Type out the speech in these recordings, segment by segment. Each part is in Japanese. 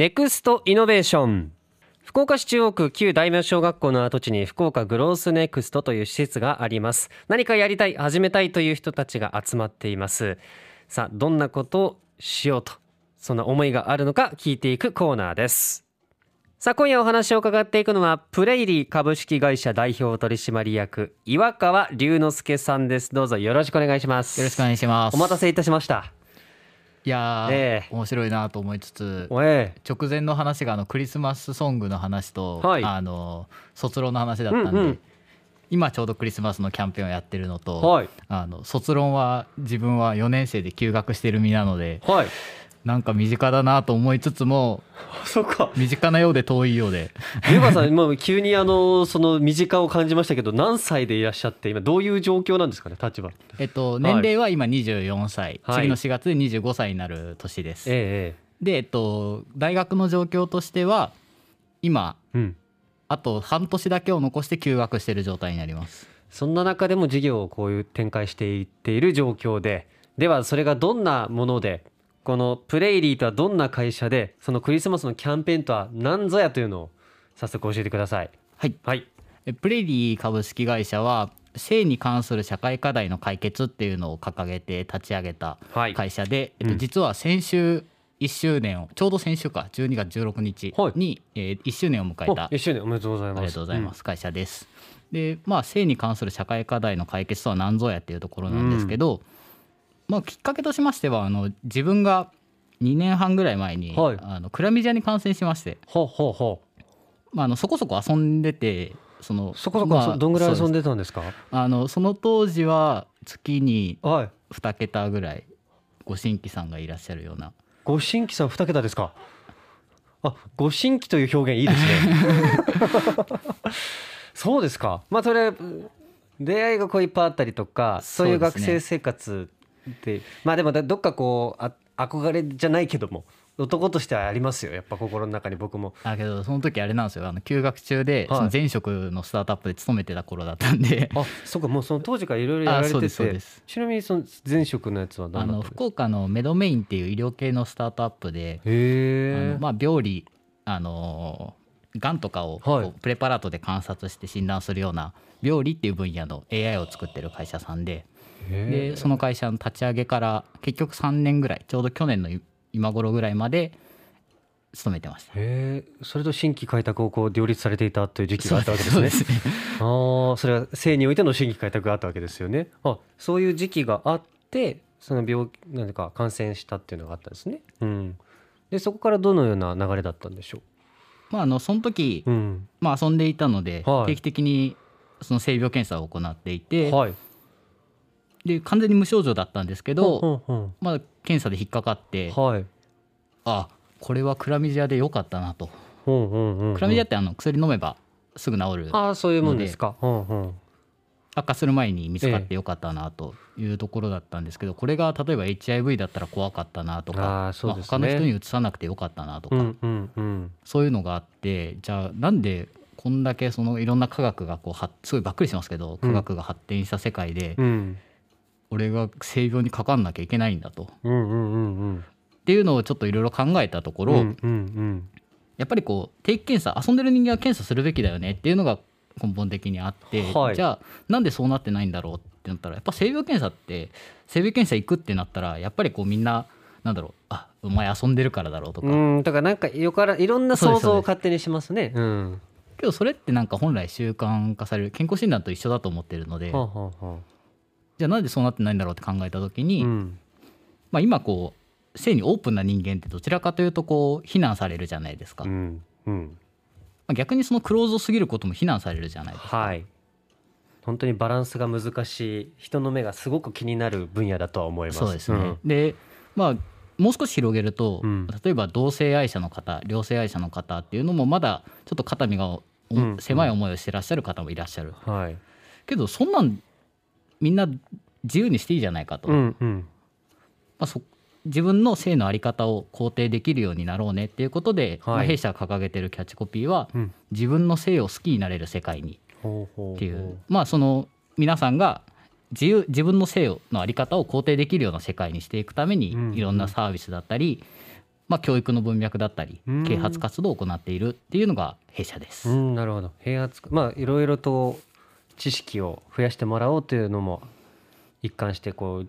ネクストイノベーション。福岡市中央区旧大名小学校の跡地に福岡グロースネクストという施設があります。何かやりたい始めたいという人たちが集まっています。さあどんなことをしようとそんな思いがあるのか聞いていくコーナーです。さあ今夜お話を伺っていくのはプレイリー株式会社代表取締役岩川龍之介さんです。どうぞよろしくお願いします。よろしくお願いします。お待たせいたしましたいやー、ええ。面白いなと思いつつおえ直前の話があのクリスマスソングの話と、はい。あの卒論の話だったんで、うんうん。今ちょうどクリスマスのキャンペーンをやってるのと、はい。あの卒論は自分は4年生で休学してる身なのではいなんか身近だなと思いつつも そっか身近なようで遠いようで湯川さん、もう急にあのその身近を感じましたけど、何歳でいらっしゃって、今どういう状況なんですかね、立場。えっと年齢は今24歳、はい次の4月で25歳になる年です。えで、えっと、大学の状況としては今えうん。あと半年だけを残して休学している状態になります。そんな中でも事業をこういう展開していっている状況で、ではそれがどんなもので、このプレイリーとはどんな会社で、そのクリスマスのキャンペーンとは何ぞやというのを早速教えてください。はい、はい。えプレリー株式会社は性に関する社会課題の解決っていうのを掲げて立ち上げたはい会社で、えっと、うん実は先週1周年をちょうど先週か12月16日はいに、えー1周年を迎えたお一周年おめでとうございます。ありがとうございます、会社です。でまあ性に関する社会課題の解決とは何ぞやっていうところなんですけど、まあ、きっかけとしましてはあの自分が2年半ぐらい前に、はいあのクラミジアに感染しまして、ほうほうほまあ、あのそこそこ遊んでてそのう。そこそこ、まあどんぐらい遊んでたんですか？あのその当時は月にはい。2桁ぐらいご新規さんがいらっしゃるようなご新規さん二桁ですか？あ、ご新規という表現いいですね。そうですか。まあそれ出会いがこういっぱいあったりとか、そういう学生生活って、まあでもどっかこうあ憧れじゃないけども、男としてはありますよ。やっぱ心の中に僕も。だけどその時あれなんですよあの休学中で、はいその前職のスタートアップで勤めてた頃だったんであ、そうか。もうその当時からいろいろやられてあそうですそうてちなみにその前職のやつはあ何だったんですか？の福岡のメドメインっていう医療系のスタートアップで、へあえの。まあ、病理あのがんとかをプレパラートで観察して診断するような病理っていう分野の AI を作ってる会社さんでへでその会社の立ち上げから結局3年ぐらいちょうど去年の今頃ぐらいまで勤めてました。え。それと新規開拓をこう両立されていたという時期があったわけですね。そね。ああそれは性においての新規開拓があったわけですよね。あそういう時期があってその病なんか感染したっていうのがあったんですね。うん。でそこからどのような流れだったんでしょまあ、あのその時、ううん。まあ、遊んでいたので、はい。定期的にその性病検査を行っていて、はいで完全に無症状だったんですけど、うんうんまあ、検査で引っかかって、はい。あこれはクラミジアでよかったなと、うんうんうんうん。クラミジアってあの薬飲めばすぐ治るああそういうもんですか。うんうん。悪化する前に見つかってよかったなというところだったんですけど、これが例えば HIV だったら怖かったなとあかーそうですね。まあ他の人にうつさなくてよかったなとか、うんうんうん。そういうのがあってじゃあなんでこんだけそのいろんな科学がこうはすごいばっくりしますけど科学が発展した世界で、うん俺が性病にかかんなきゃいけないんだと。うんうんうんうん。っていうのをちょっといろいろ考えたところ、うんうんうん。やっぱりこう定期検査遊んでる人間は検査するべきだよねっていうのが根本的にあって、はい。じゃあなんでそうなってないんだろうってなったらやっぱ性病検査って性病検査行くってなったらやっぱりこうみんななんだろうあお前遊んでるからだろうとか、うんだからなんかよからいろんな想像を勝手にしますね。うん。けどそれってなんか本来習慣化される健康診断と一緒だと思ってるので、はあはあはあじゃあなんでそうなってないんだろうって考えた時に、うん。まあ、今こう性にオープンな人間ってどちらかというとこう非難されるじゃないですか、まうん。うん。あ逆にそのクローズドすぎることも非難されるじゃないですか。はい。本当にバランスが難しい人の目がすごく気になる分野だとは思います。そうですね、でまあもう少し広げると、うん。例えば同性愛者の方両性愛者の方っていうのもまだちょっと肩身がおうん。狭い思いをしてらっしゃる方もいらっしゃる、うん。はい。けどそんなんみんな自由にしていいじゃないかと、うまんうん。あ、そ自分の性の在り方を肯定できるようになろうねっていうことで、はい。まあ、弊社が掲げてるキャッチコピーは、うん。自分の性を好きになれる世界にほう。ほうほうっていう。まあその皆さんが自由自分の性の在り方を肯定できるような世界にしていくために、うんいろんなサービスだったり、まあ、教育の文脈だったりうん。啓発活動を行っているっていうのが弊社です。うんなるほど。平圧まあいろいろと知識を増やしてもらおうというのも一貫してこう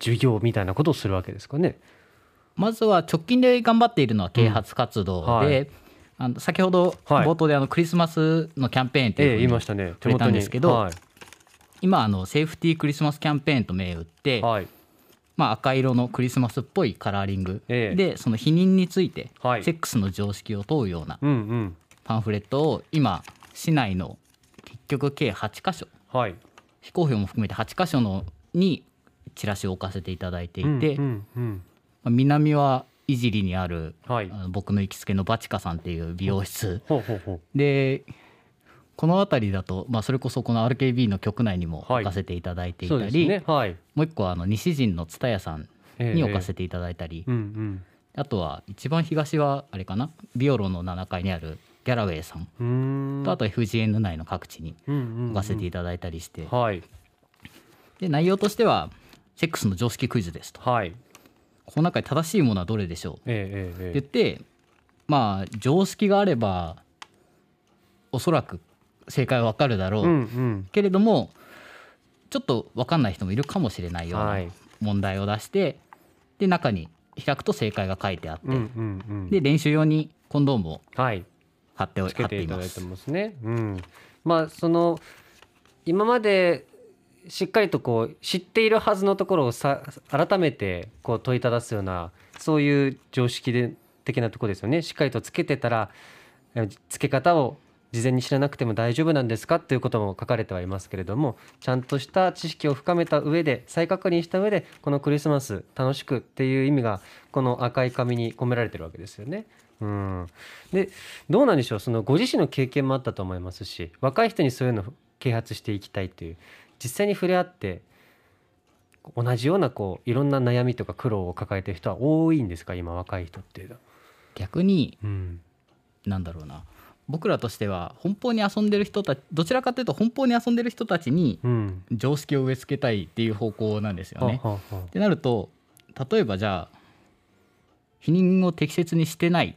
授業みたいなことをするわけですかね。まずは直近で頑張っているのは啓発活動で、うん。はい。あの先ほどはい。冒頭であのクリスマスのキャンペーンって言いましたね。触れたんですけどはい。今あのセーフティークリスマスキャンペーンと銘打って、はい。まあ、赤色のクリスマスっぽいカラーリング。ええ。でその避妊についてはい。セックスの常識を問うようなパンフレットを今市内の結局計8箇所。はい。非公表も含めて8箇所のにチラシを置かせていただいていて、うんうん南は井尻にあるはい。僕の行きつけのバチカさんっていう美容室。でこの辺りだと、まあ、それこそこの RKB の局内にもはい。置かせていただいていたり、ね。はい。もう一個はあの西陣の蔦屋さんに置かせていただいたり、うんうん。あとは一番東はあれかな？ビオロの7階にあるギャラウェイさん。とあと FGN 内の各地に置かせていただいたりして、はい。で内容としてはセックスの常識クイズですと。はい。この中で正しいものはどれでしょう。ええええって言ってまあ常識があればおそらく正解はわかるだろう、うんうん。けれどもちょっと分かんない人もいるかもしれないようはない。問題を出して、で中に開くと正解が書いてあって、うんうんうん。で練習用にコンドームをはい貼っておつけ貼ってていただいて。ますね。うん、まあその今までしっかりとこう知っているはずのところをさ改めてこう問いただすようなそういう常識で的なところですよね。しっかりとつけてたらえつけ方を事前に知らなくても大丈夫なんですか？っていうことも書かれてはいますけれどもちゃんとした知識を深めた上で再確認した上でこのクリスマス楽しくっていう意味がこの赤い紙に込められてるわけですよね。うん、でどうなんでしょうそのご自身の経験もあったと思いますし若い人にそういうのを啓発していきたいという実際に触れ合って同じようなこういろんな悩みとか苦労を抱えている人は多いんですか？今若い人っていうのは。逆にうん。なんだろうな。僕らとしては奔放に遊んでる人たちどちらかというと奔放に遊んでる人たちにうん。常識を植え付けたいっていう方向なんですよね。はあはってなると例えばじゃあ避妊を適切にしてない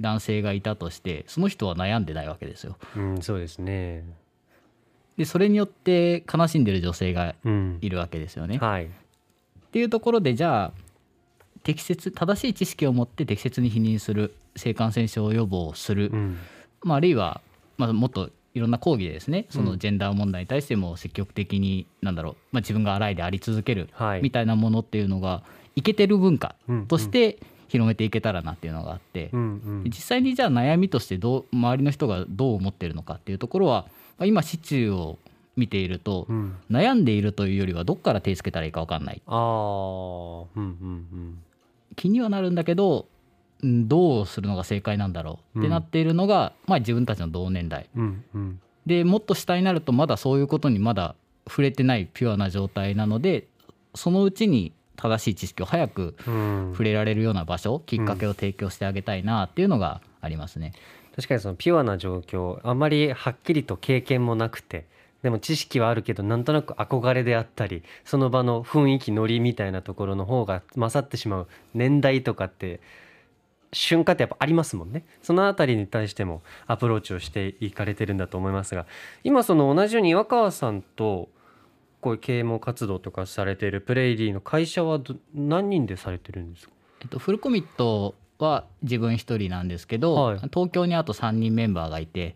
男性がいたとしてその人は悩んでないわけですよ。うん、そうですね。でそれによって悲しんでる女性がうん、いるわけですよね。はい、っていうところでじゃあ適切正しい知識を持って適切に避妊する性感染症予防をする、うん、まあ、あるいは、まあ、もっといろんな講義でですねそのジェンダー問題に対しても積極的に、なんだろう、まあ、自分が洗いであり続けるはい。みたいなものっていうのがいけてる文化うんとして広めていけたらなっていうのがあって、うん、うん、実際にじゃあ悩みとしてどう周りの人がどう思ってるのかっていうところは、まあ、今市中を見ていると、うん、悩んでいるというよりはどっから手つけたらいいか分かんない。ああ、うん、うん、気にはなるんだけどうんどうするのが正解なんだろうってなっているのが、まあ、自分たちの同年代。うん、うん、うん、でもっと下になるとまだそういうことにまだ触れてないピュアな状態なのでそのうちに正しい知識を早くうん、触れられるような場所きっかけを提供してあげたいなっていうのがありますね。確かにそのピュアな状況あんまりはっきりと経験もなくてでも知識はあるけどなんとなく憧れであったりその場の雰囲気ノリみたいなところの方が勝ってしまう年代とかって瞬間ってやっぱありますもんねそのあたりに対してもアプローチをしていかれてるんだと思いますが今その同じように岩川さんとこういう啓蒙活動とかされているプレイリーの会社はど何人でされてるんですか？えっと、フルコミットは自分一人なんですけど、はい。東京にあと3人メンバーがいて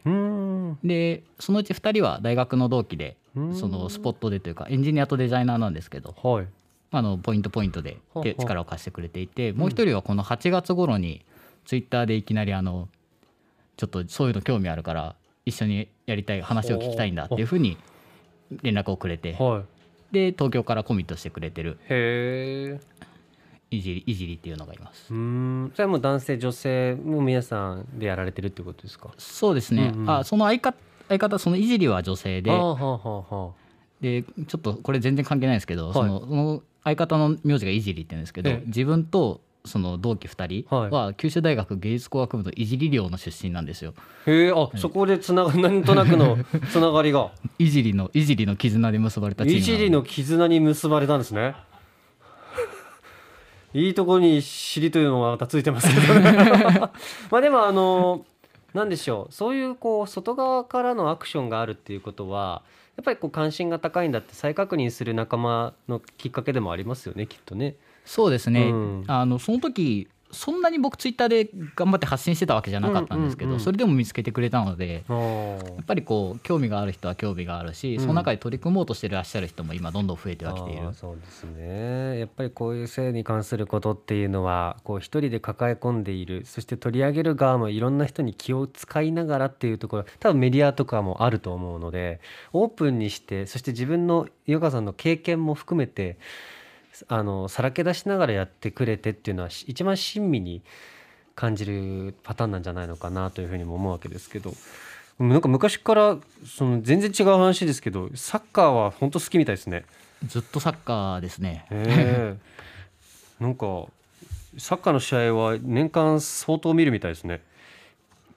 でそのうち2人は大学の同期でうん。そのスポットでというかエンジニアとデザイナーなんですけどはい。あのポイントポイントで力を貸してくれていてもう一人はこの8月頃にツイッターでいきなりあのちょっとそういうの興味あるから一緒にやりたい話を聞きたいんだっていうふうに連絡をくれて。はい。で東京からコミットしてくれてる。へえいじりいじりっていうのがいます。うーん。それはもう男性女性も皆さんでやられてるってことですか？そうですね、うんうん。あその相方相方そのいじりは女性で。はあはあはあでちょっとこれ全然関係ないんですけど、はい。そのその相方の名字がいじりって言うんですけど、ええ。自分とその同期2人は九州大学芸術工学部のいじり寮の出身なんですよ。へえあ、そこでつなが なんとなくの つながりが。いじりのいじりの絆で結ばれたチームいじりの絆に結ばれたんですね。いいところに尻というのはまたついてますけど、ね、まあでもあのなんでしょう。そういうこう外側からのアクションがあるっていうことはやっぱりこう関心が高いんだって再確認する仲間のきっかけでもありますよねきっとね。そうですね、うん、あのその時そんなに僕ツイッターで頑張って発信してたわけじゃなかったんですけど、それでも見つけてくれたのでやっぱりこう興味がある人は興味があるし、うん、その中で取り組もうとしてらっしゃる人も今どんどん増えてはきている。そうですね。やっぱりこういう性に関することっていうのはこう一人で抱え込んでいるそして取り上げる側もいろんな人に気を使いながらっていうところ多分メディアとかもあると思うのでオープンにしてそして自分の井岡さんの経験も含めてあのさらけ出しながらやってくれてっていうのは一番親身に感じるパターンなんじゃないのかなというふうにも思うわけですけど。なんか昔からその全然違う話ですけどサッカーは本当好きみたいですね。ずっとサッカーですね。なんかサッカーの試合は年間相当見るみたいですね。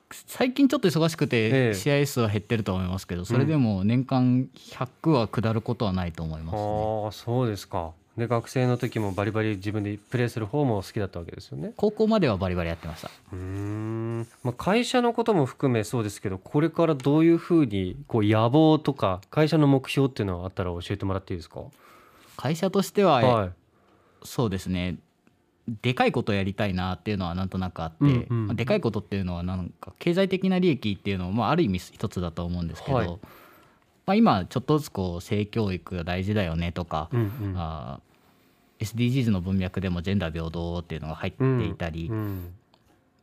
最近ちょっと忙しくて試合数は減ってると思いますけど、それでも年間100は下ることはないと思います、ね、ああそうですかで学生の時もバリバリ自分でプレーする方も好きだったわけですよね。高校まではバリバリやってました。うん、まあ、会社のことも含めそうですけどこれからどういうふうにこう野望とか会社の目標っていうのはあったら教えてもらっていいですか？会社としては、はい、そうですね。でかいことをやりたいなっていうのはなんとなくあって、うんうん、まあ、でかいことっていうのはなんか経済的な利益っていうのも、まあ、ある意味一つだと思うんですけど、はい、まあ、今ちょっとずつこう性教育が大事だよねとか、うんうん、あ SDGs の文脈でもジェンダー平等っていうのが入っていたり、うんうん、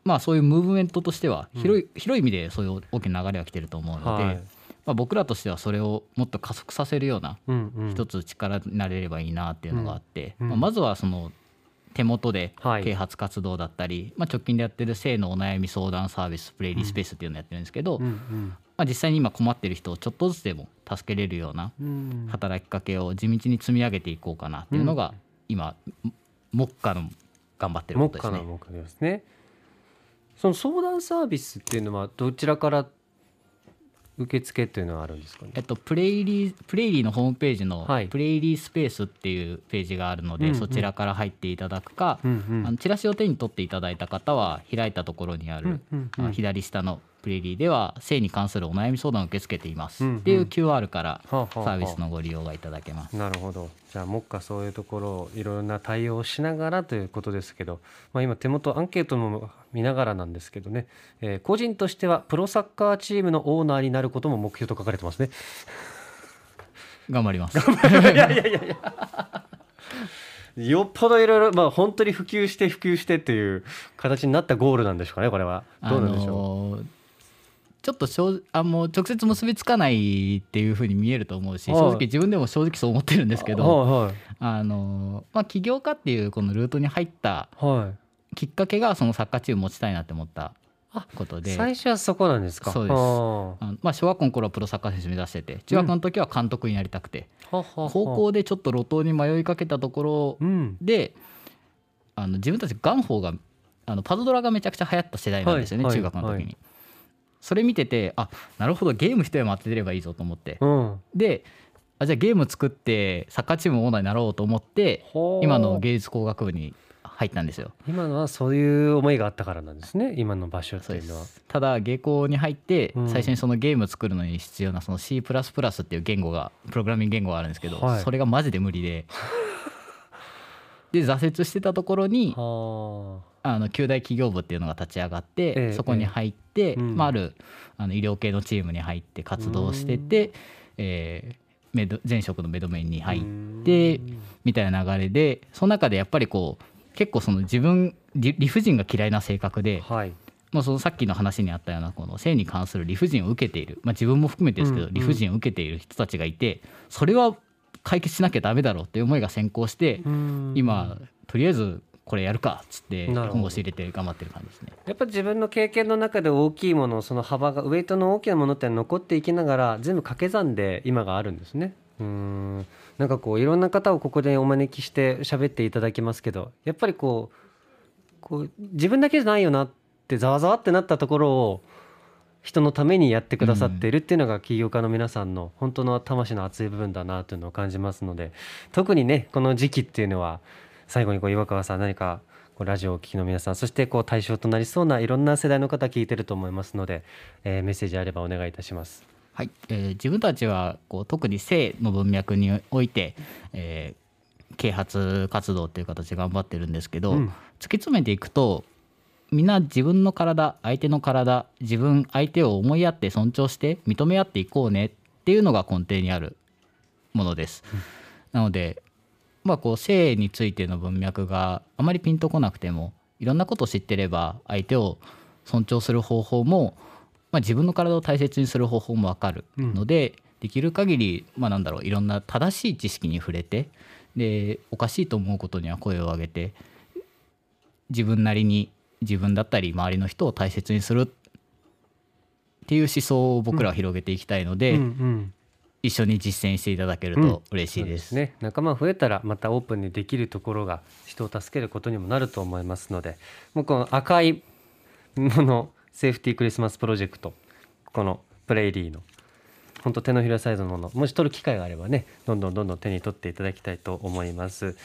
まあそういうムーブメントとしては広い,、広い意味でそういう大きな流れが来てると思うので、はい、まあ、僕らとしてはそれをもっと加速させるような一つ力になれればいいなっていうのがあって、まあ、まずはその手元で啓発活動だったり、まあ、直近でやってる性のお悩み相談サービスプレイリースペースっていうのをやってるんですけど、まあ、実際に今困ってる人をちょっとずつでも助けれるような働きかけを地道に積み上げていこうかなっていうのが今目下の頑張ってることですね。目下のですね。その相談サービスっていうのはどちらから受付っていうのはあるんですかね、えっと、プレイリープレイリーのホームページのプレイリースペースっていうページがあるので、はい、そちらから入っていただくか、うんうん、あのチラシを手に取っていただいた方は開いたところにある、うんうんうん、左下のプレリーでは性に関するお悩み相談を受け付けています、うんうん、っていう QR からサービスのご利用がいただけます。なるほどじゃあ目下そういうところをいろんな対応をしながらということですけど、まあ、今手元アンケートも見ながらなんですけどね、えー、個人としてはプロサッカーチームのオーナーになることも目標と書かれてますね。頑張ります。いやいやいやいや。よっぽどいろいろ、まあ、本当に普及して普及してっていう形になったゴールなんでしょうかね、これは。どうなんでしょう？あのーちょっと正あもう直接結びつかないっていうふうに見えると思うし、正直自分でも正直そう思ってるんですけど、あのまあ、起業家っていうこのルートに入ったきっかけがそのサッカーチーム持ちたいなって思ったことで。最初はそこなんですか？そうです。あまあ、小学校の頃はプロサッカー選手目指してて中学の時は監督になりたくて、うん、高校でちょっと路頭に迷いかけたところで、うん、あの自分たち元宝があのパズドラがめちゃくちゃ流行った世代なんですよね、はい、中学の時に。はいはいそれ見ててあなるほどゲーム一山当てればいいぞと思って、うん、であじゃあゲーム作ってサッカーチームオーナーになろうと思って今の芸術工学部に入ったんですよ。今のはそういう思いがあったからなんですね今の場所っていうのは。ただ芸工に入って最初にそのゲーム作るのに必要なその C++ っていう言語がプログラミング言語があるんですけど、はい、それがマジで無理で。で挫折してたところにあの旧大企業部っていうのが立ち上がって、えそこに入って、えまあ、あるあの医療系のチームに入って活動してて、えー、メド前職のメドメインに入ってみたいな流れでその中でやっぱりこう結構その自分理不尽が嫌いな性格で、はい、まあ、そのさっきの話にあったようなこの性に関する理不尽を受けている、まあ、自分も含めてですけど、理不尽を受けている人たちがいてそれは解決しなきゃダメだろうっていう思いが先行して今とりあえずこれやるかっつって本腰入れて頑張ってる感じですね。やっぱ自分の経験の中で大きいものその幅がウエイトの大きなものって残っていきながら全部掛け算で今があるんですね。うん。なんかこういろんな方をここでお招きして喋っていただきますけどやっぱりこうこう自分だけじゃないよなってざわざわってなったところを人のためにやってくださっているっていうのが起業家の皆さんの本当の魂の熱い部分だなというのを感じますので特にねこの時期っていうのは最後にこう岩川さん何かこうラジオをお聞きの皆さんそしてこう対象となりそうないろんな世代の方聞いてると思いますので、えーメッセージあればお願いいたします。はい、えー自分たちはこう特に性の文脈において、えー啓発活動っていう形で頑張ってるんですけど、うん突き詰めていくとみんな自分の体相手の体自分相手を思いやって尊重して認め合っていこうねっていうのが根底にあるものです。なのでまあこう性についての文脈があまりピンとこなくてもいろんなことを知ってれば相手を尊重する方法も、まあ、自分の体を大切にする方法もわかるので、できる限りまあなんだろういろんな正しい知識に触れてでおかしいと思うことには声を上げて自分なりに自分だったり周りの人を大切にするっていう思想を僕らは広げていきたいので、うんうん一緒に実践していただけると嬉しいです。ね。仲間増えたらまたオープンにできるところが人を助けることにもなると思いますのでもうこの赤いものセーフティークリスマスプロジェクトこのプレイリーの本当手のひらサイズのものもし取る機会があればねどんどんどんどん手に取っていただきたいと思います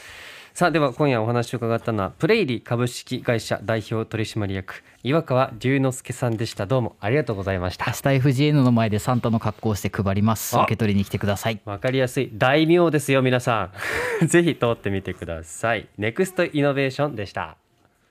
さあでは今夜お話を伺ったのはプレイリー株式会社代表取締役岩川龍之介さんでした。どうもありがとうございました。明日 FGN の前でサンタの格好をして配ります。あ。受け取りに来てください。わかりやすい。大名ですよ皆さん。ぜひ通ってみてください。ネクストイノベーションでした